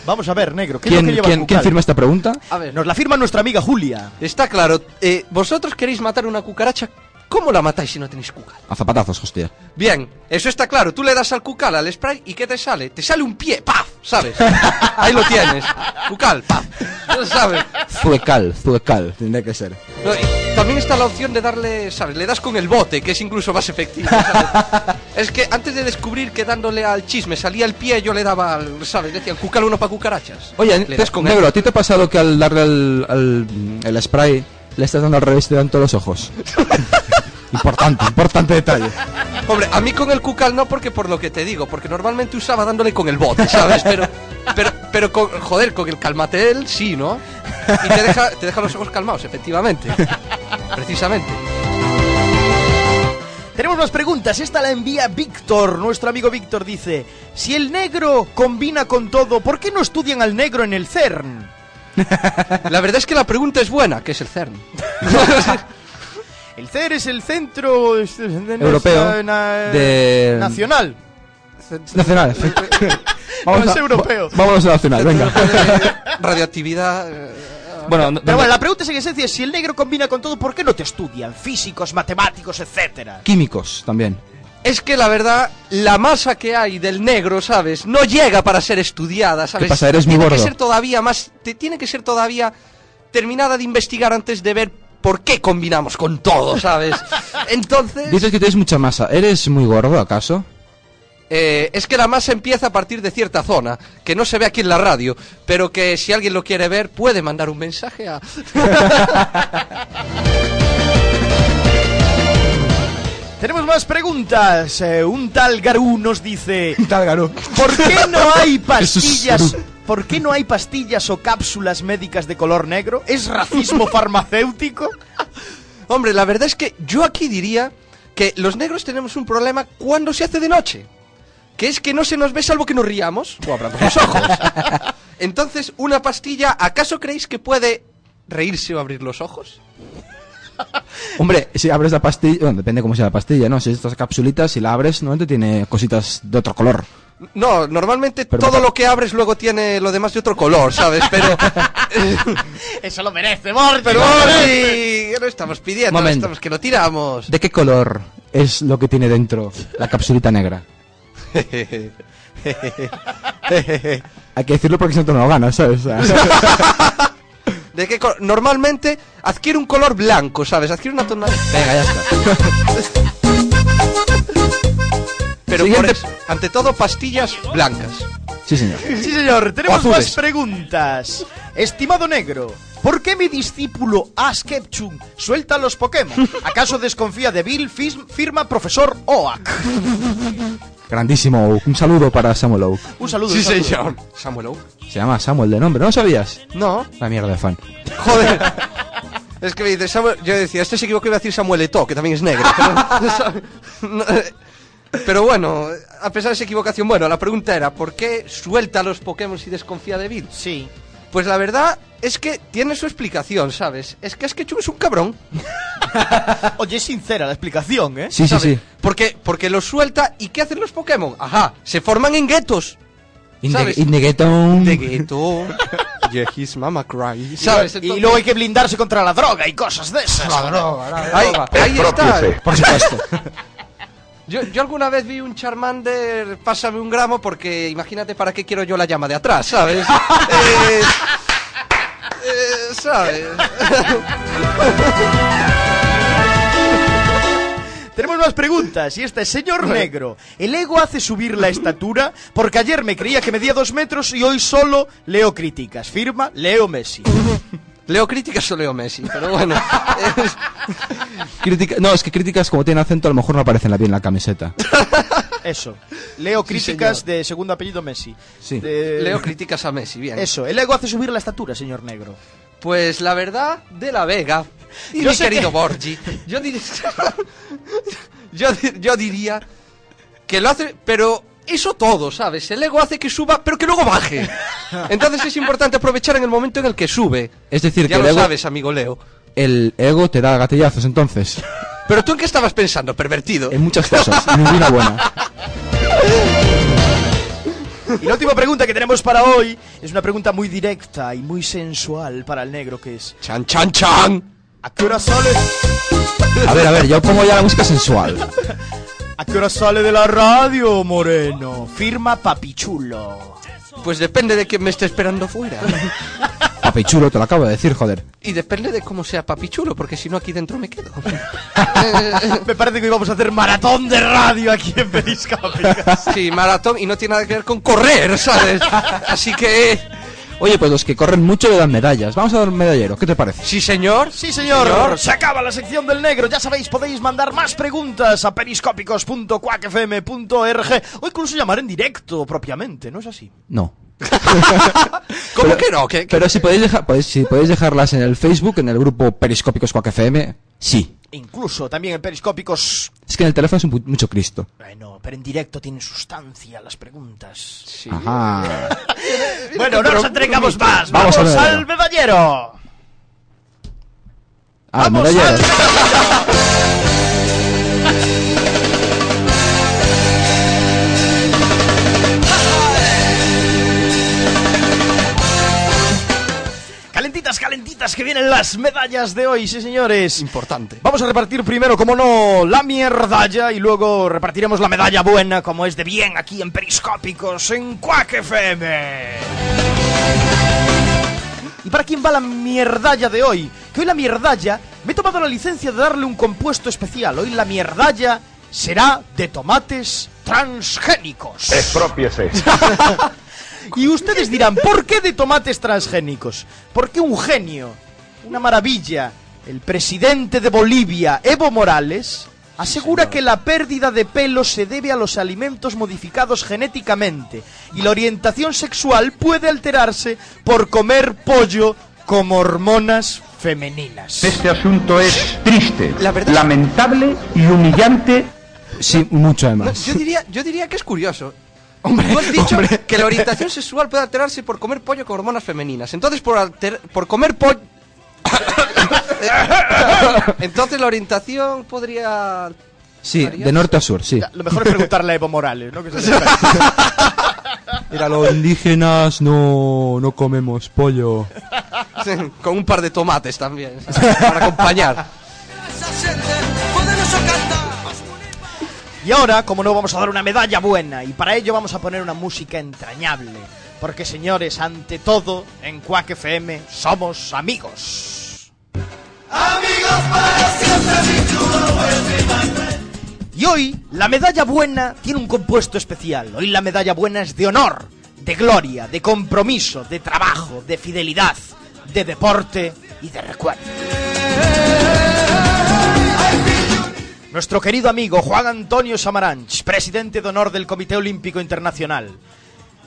Vamos a ver, negro, ¿qué es lo ¿Quién, que lleva el quién- cucal? quién firma esta pregunta? A ver, Nos la firma nuestra amiga Julia. está claro. eh, ¿Vosotros queréis matar una cucaracha? ¿Cómo la matáis si no tenéis cucal? A zapatazos, hostia. Bien, eso está claro. Tú le das al cucal, al spray, ¿y qué te sale? Te sale un pie, ¡paf! ¿Sabes? [laughs] Ahí lo tienes. Cucal, ¡paf! ¿Sabes? Zuecal, zuecal, tendría que ser. No, también está la opción de darle, ¿sabes? Le das con el bote, que es incluso más efectivo, ¿sabes? [laughs] es que antes de descubrir que dándole al chisme salía el pie, yo le daba al, ¿sabes? Decían, cucal uno para cucarachas. Oye, le das con negro, él. ¿a ti te ha pasado que al darle al, al- el spray le estás dando al revés y te dan todos los ojos? [laughs] importante, importante detalle. Hombre, a mí con el cucal no, porque por lo que te digo, porque normalmente usaba dándole con el bote, ¿sabes? Pero, pero, pero con, joder, con el calmatel sí, ¿no? Y te deja, te deja los ojos calmados, efectivamente. Precisamente. Tenemos más preguntas. Esta la envía Víctor. Nuestro amigo Víctor dice: Si el negro combina con todo, ¿por qué no estudian al negro en el CERN? La verdad es que la pregunta es buena, que es el CERN. [laughs] El CERN es el centro Europeo na- de- nacional. Nacional. [laughs] No es europeo. va- vámonos a nacional, [laughs] venga. Radioactividad. eh, bueno, no- Pero bueno, la pregunta es en esencia: si el negro combina con todo, ¿por qué no te estudian? Físicos, matemáticos, etcétera. químicos también. Es que la verdad, la masa que hay del negro, ¿sabes? No llega para ser estudiada, ¿sabes? pasa? Eres muy tiene que ser todavía más, te- tiene que ser todavía terminada de investigar antes de ver por qué combinamos con todo, ¿sabes? [laughs] Entonces, Dices que tienes mucha masa. ¿Eres muy gordo, acaso? eh, es que la masa empieza a partir de cierta zona, que no se ve aquí en la radio, pero que si alguien lo quiere ver, puede mandar un mensaje a... [laughs] Tenemos más preguntas. Eh, un tal Garú nos dice: [laughs] Tal Garú. ¿Por qué no [laughs] hay pastillas? ¿Por qué no hay pastillas o cápsulas médicas de color negro? ¿Es racismo [laughs] farmacéutico? Hombre, la verdad es que yo aquí diría que los negros tenemos un problema cuando se hace de noche. Que es que no se nos ve salvo que nos riamos o abramos los ojos. Entonces, una pastilla, ¿acaso creéis que puede reírse o abrir los ojos? [laughs] Hombre, si abres la pastilla, bueno, depende cómo sea la pastilla, ¿no? Si es estas capsulitas, si la abres, normalmente tiene cositas de otro color. No, normalmente Pero todo lo que abres luego tiene lo demás de otro color, ¿sabes? Pero, [laughs] Eso lo merece, Morty. pero ¿qué no estamos pidiendo, no estamos que lo tiramos. ¿De qué color es lo que tiene dentro la capsulita negra? [laughs] Hay que decirlo porque si no te lo ganas, ¿sabes? ¿De qué color? Normalmente adquiere un color blanco, ¿sabes? Adquiere una tonalidad. Venga, ya está. [laughs] Pero por eso, ante todo, pastillas blancas. Sí, señor. Sí, señor, tenemos más preguntas. Estimado negro, ¿por qué mi discípulo Ash Ketchum suelta los Pokémon? ¿Acaso desconfía de Bill, Fis- firma profesor Oak? Grandísimo Oak. Un saludo para Samuel Oak. Un saludo. Sí, un saludo. señor. Samuel Oak. Se llama Samuel de nombre, ¿no lo sabías? No, La mierda de fan. joder. [laughs] Es que me dice Samuel, yo decía, este se equivocó iba a decir Samuel Eto'o, que también es negro. Pero, no, eh, pero bueno, a pesar de esa equivocación, bueno, la pregunta era, ¿por qué suelta a los Pokémon si desconfía de Bill? Sí. Pues la verdad es que tiene su explicación, ¿sabes? Es que Asketchum es un cabrón. [laughs] Oye, es sincera la explicación, ¿eh? Sí, sí, ¿sabes? sí. Porque, porque los suelta y ¿qué hacen los Pokémon? Ajá, se forman en guetos. In the, ¿Sabes? in the ghetto. De gueto. [laughs] yeah, his mama cry. ¿Sabes? Y luego hay que blindarse contra la droga y cosas de esas. Ahí, ahí está. Por supuesto. [laughs] Yo, yo alguna vez vi un Charmander, pásame un gramo, porque imagínate para qué quiero yo la llama de atrás, ¿sabes? Eh, ¿Sabes? [laughs] Tenemos más preguntas y esta es, señor negro, ¿el ego hace subir la estatura? Porque ayer me creía que medía dos metros y hoy solo leo críticas. Firma Leo Messi. Leo críticas o leo Messi, pero bueno. Es- Crítica- no, es que críticas como tienen acento a lo mejor no aparecen bien en la camiseta. [laughs] Eso. Leo críticas señor. de segundo apellido Messi. Sí. De- leo críticas a Messi, bien. Eso, el ego hace subir la estatura, señor negro. Pues la verdad, de la Vega. Y Yo mi querido que- Borgi. Yo, dir- [laughs] yo, yo diría que lo hace, pero eso todo, ¿sabes? El ego hace que suba, pero que luego baje. Entonces es importante aprovechar en el momento en el que sube. Es decir, ya que lo el ego- sabes, amigo Leo. El ego te da gatillazos entonces. Pero tú en qué estabas pensando, pervertido. En muchas cosas, ninguna buena. [laughs] Y la última pregunta que tenemos para hoy es una pregunta muy directa y muy sensual para el negro que es Chan, chan, chan. ¿A qué hora sale? A ver, a ver, yo pongo ya la música sensual. ¿A qué hora sale de la radio, Moreno? Firma Papichulo. Pues depende de quién me esté esperando fuera. [laughs] Papi chulo, te lo acabo de decir, joder. y depende de cómo sea papi chulo, porque si no aquí dentro me quedo. [laughs] Me parece que hoy vamos a hacer maratón de radio aquí en Periscópicos. Sí, maratón y no tiene nada que ver con correr, ¿sabes? Así que... Oye, pues los que corren mucho le dan medallas. Vamos a dar un medallero, ¿qué te parece? Sí, señor. Sí, señor. Se acaba la sección del negro. Ya sabéis, podéis mandar más preguntas a periscópicos.cuacfm.org o incluso llamar en directo propiamente, ¿no es así? No. [laughs] ¿Cómo que no? ¿Qué- qué- Pero si podéis, dejar, podéis, si podéis dejarlas en el Facebook, en el grupo Periscópicos Quack FM, sí. Incluso también en Periscópicos. Es que en el teléfono es un mucho Cristo. Bueno, pero en directo tienen sustancia las preguntas. Ajá. [laughs] Bueno, no nos entregamos más. Vamos Vamos, al al medallero. Ah, Vamos medallero. Calentitas, calentitas, que vienen las medallas de hoy, sí señores. Importante. Vamos a repartir primero, como no, la mierdalla y luego repartiremos la medalla buena, como es de bien aquí en Periscópicos, en Quack FM. ¿Y para quién va la mierdalla de hoy? Que hoy la mierdalla, me he tomado la licencia de darle un compuesto especial. Hoy la mierdalla será de tomates transgénicos. Expropiese. [laughs] Y ustedes dirán, ¿por qué de tomates transgénicos? Porque un genio, una maravilla, el presidente de Bolivia, Evo Morales, asegura que la pérdida de pelo se debe a los alimentos modificados genéticamente y la orientación sexual puede alterarse por comer pollo con hormonas femeninas. Este asunto es triste, La verdad- lamentable y humillante. Sí, mucho No, además. yo, diría, yo diría que es curioso. Tú has dicho que la orientación sexual puede alterarse por comer pollo con hormonas femeninas. Entonces, por, alter- por comer pollo... [coughs] Entonces, la orientación podría... Sí, de norte a sur, sí. Lo mejor es preguntarle a Evo Morales, ¿no? Que se [laughs] Mira, los indígenas no, no comemos pollo. [laughs] con un par de tomates también, [laughs] para acompañar. Y ahora, como no, vamos a dar una medalla buena y para ello vamos a poner una música entrañable. Porque señores, ante todo, en Quack FM somos amigos. Y hoy, la medalla buena tiene un compuesto especial. Hoy la medalla buena es de honor, de gloria, de compromiso, de trabajo, de fidelidad, de deporte y de recuerdo. Nuestro querido amigo Juan Antonio Samaranch, presidente de honor del Comité Olímpico Internacional.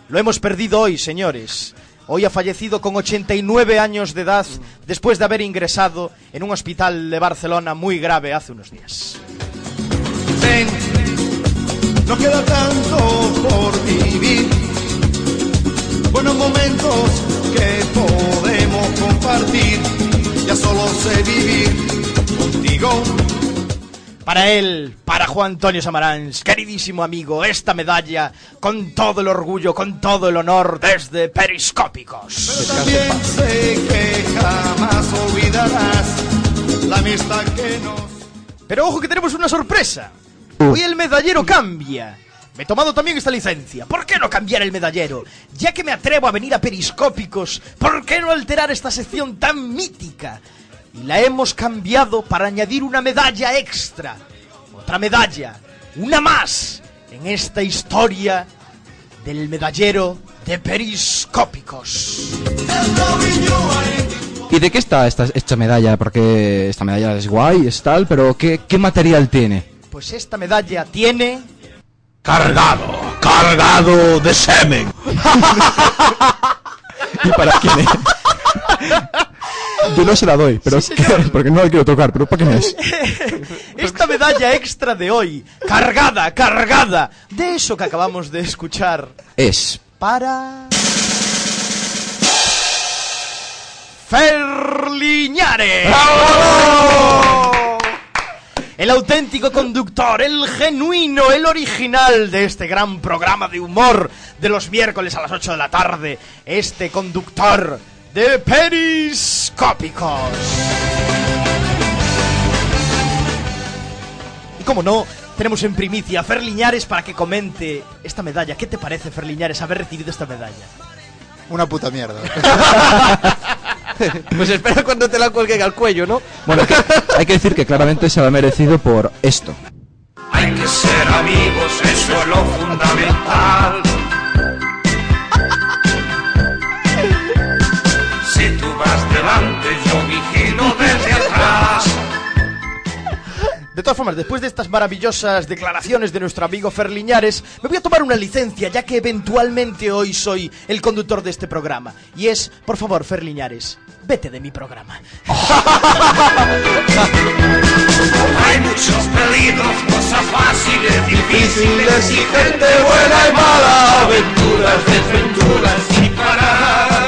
Lo hemos perdido hoy, señores. Hoy ha fallecido con 89 años de edad después de haber ingresado en un hospital de Barcelona muy grave hace unos días. Ven, no queda tanto por vivir. Buenos momentos que podemos compartir. Ya solo sé vivir contigo. Para él, para Juan Antonio Samaranch, queridísimo amigo, esta medalla con todo el orgullo, con todo el honor desde Periscópicos. También sé que jamás olvidarás la amistad que nos. Pero ojo que tenemos una sorpresa. Hoy el medallero cambia. Me he tomado también esta licencia. ¿Por qué no cambiar el medallero? Ya que me atrevo a venir a Periscópicos, ¿por qué no alterar esta sección tan mítica? Y la hemos cambiado para añadir una medalla extra. Otra medalla. Una más. En esta historia del medallero de Periscópicos. ¿Y de qué está esta, esta medalla? Porque esta medalla es guay, es tal, pero ¿qué, qué material tiene? Pues esta medalla tiene... Cargado, cargado de semen. [laughs] ¿Y para quién es? [laughs] Yo no se la doy, pero Sí, señor. porque no la quiero tocar, pero ¿para qué me es? [laughs] Esta medalla extra de hoy, cargada, cargada, de eso que acabamos de escuchar, Es para... Ferliñares. El auténtico conductor, el genuino, el original de este gran programa de humor de los miércoles a las 8 de la tarde. Este conductor de Periscópicos. Y como no, tenemos en primicia a Ferliñares para que comente esta medalla. ¿Qué te parece, Ferliñares, haber recibido esta medalla? Una puta mierda. [laughs] Pues espera cuando te la cuelguen al cuello, ¿no? Bueno, hay que, hay que decir que claramente se lo ha merecido por esto. Hay que ser amigos, eso es lo fundamental. De todas formas, después de estas maravillosas declaraciones de nuestro amigo Ferliñares, me voy a tomar una licencia, ya que eventualmente hoy soy el conductor de este programa. Y es, por favor, Ferliñares, vete de mi programa. [laughs] Hay muchos peligros, cosas fáciles, difíciles y gente buena y mala. Aventuras, desventuras sin parar.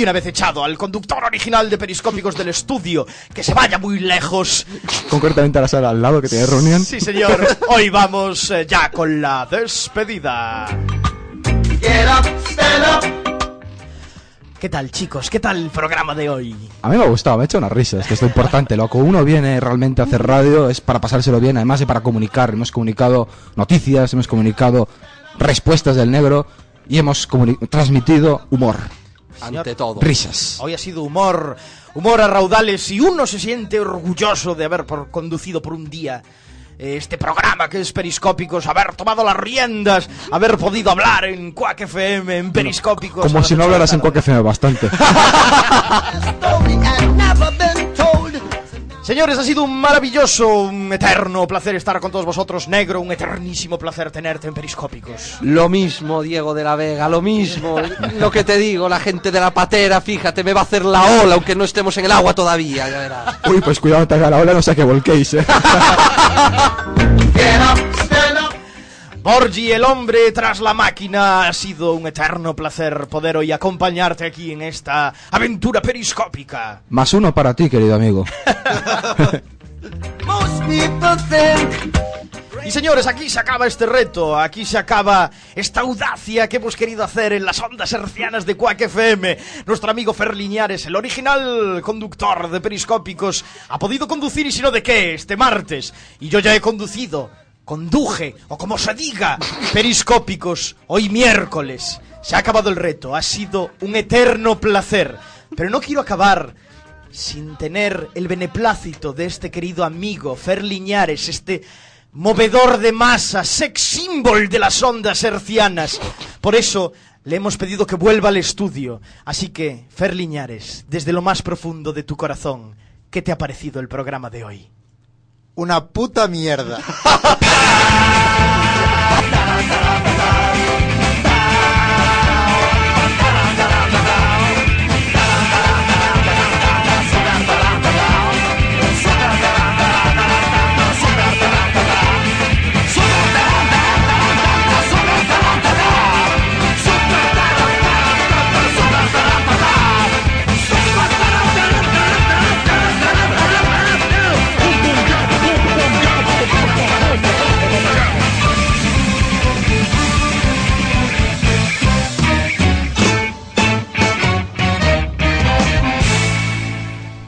Y una vez echado al conductor original de Periscópicos del estudio, que se vaya muy lejos. Concretamente a la sala al lado que tiene reunión. Sí, señor. Hoy vamos eh, ya con la despedida. Get up, stand up. ¿Qué tal, chicos? ¿Qué tal el programa de hoy? A mí me ha gustado, me ha hecho una risa, es que es lo importante, loco. Uno viene realmente a hacer radio, es para pasárselo bien, además de para comunicar. Hemos comunicado noticias, hemos comunicado respuestas del negro y hemos comuni- transmitido humor. Ante todo. Risas. Hoy ha sido humor, humor a raudales y uno se siente orgulloso de haber por- conducido por un día eh, este programa que es Periscópicos, haber tomado las riendas, haber podido hablar en Quack FM, en Periscópicos. Como si no hablaras en. Quack FM bastante. [laughs] Señores, ha sido un maravilloso, un eterno placer estar con todos vosotros, negro, un eternísimo placer tenerte en Periscópicos. Lo mismo, Diego de la Vega, lo mismo. Lo que te digo, la gente de la patera, fíjate, me va a hacer la ola, aunque no estemos en el agua todavía, ya verás. Uy, pues cuidado, te haga la ola, no sea que volquéis, eh. [laughs] [laughs] Borgi, el hombre tras la máquina, ha sido un eterno placer poder hoy acompañarte aquí en esta aventura periscópica. Más uno para ti, querido amigo. [laughs] Y señores, aquí se acaba este reto, aquí se acaba esta audacia que hemos querido hacer en las ondas hercianas de Quack FM. Nuestro amigo Fer Liñares, el original conductor de Periscópicos, ha podido conducir y si no de qué, este martes. Y yo ya he conducido, conduje, o como se diga, Periscópicos, hoy miércoles. Se ha acabado el reto, ha sido un eterno placer. Pero no quiero acabar sin tener el beneplácito de este querido amigo Fer Liñares, este movedor de masa, sex symbol de las ondas hercianas. Por eso le hemos pedido que vuelva al estudio. Así que, Fer Liñares, desde lo más profundo de tu corazón, ¿qué te ha parecido el programa de hoy? Una puta mierda. [laughs]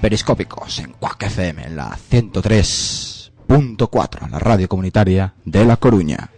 Periscópicos en Quack FM, en la 103.4, la radio comunitaria de La Coruña.